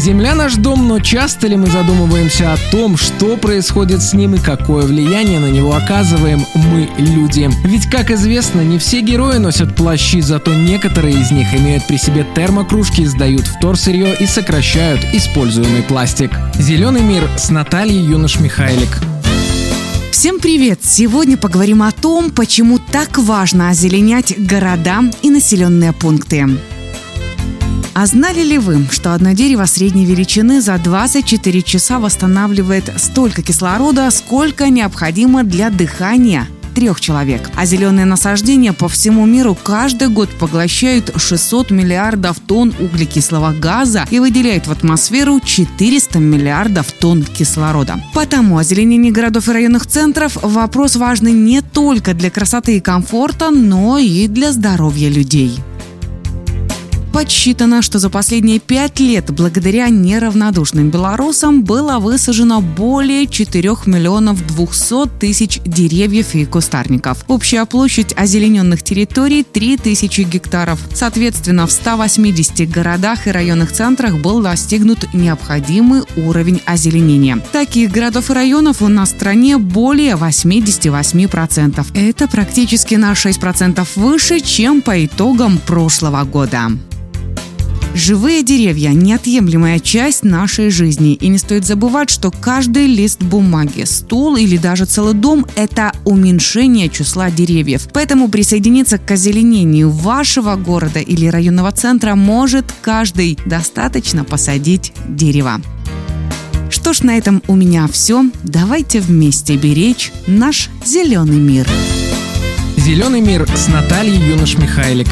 Земля наш дом, но часто ли мы задумываемся о том, что происходит с ним и какое влияние на него оказываем мы, люди? Ведь, как известно, не все герои носят плащи, зато некоторые из них имеют при себе термокружки, сдают вторсырье и сокращают используемый пластик. Зеленый мир с Натальей Юнош-Михайлик. Всем привет! Сегодня поговорим о том, почему так важно озеленять города и населенные пункты. А знали ли вы, что одно дерево средней величины за 24 часа восстанавливает столько кислорода, сколько необходимо для дыхания трех человек. А зеленые насаждения по всему миру каждый год поглощают 600 миллиардов тонн углекислого газа и выделяют в атмосферу 400 миллиардов тонн кислорода. Потому озеленение городов и районных центров – вопрос важный не только для красоты и комфорта, но и для здоровья людей. Подсчитано, что за последние пять лет благодаря неравнодушным белорусам было высажено более 4 миллионов 200 тысяч деревьев и кустарников. Общая площадь озелененных территорий 3 тысячи гектаров. Соответственно, в 180 городах и районных центрах был достигнут необходимый уровень озеленения. Таких городов и районов у нас в стране более 88%. Это практически на 6% выше, чем по итогам прошлого года. Живые деревья – неотъемлемая часть нашей жизни. И не стоит забывать, что каждый лист бумаги, стул или даже целый дом – это уменьшение числа деревьев. Поэтому присоединиться к озеленению вашего города или районного центра может каждый. Достаточно посадить дерево. Что ж, на этом у меня все. Давайте вместе беречь наш зеленый мир. Зеленый мир с Натальей Юнош-Михайлик.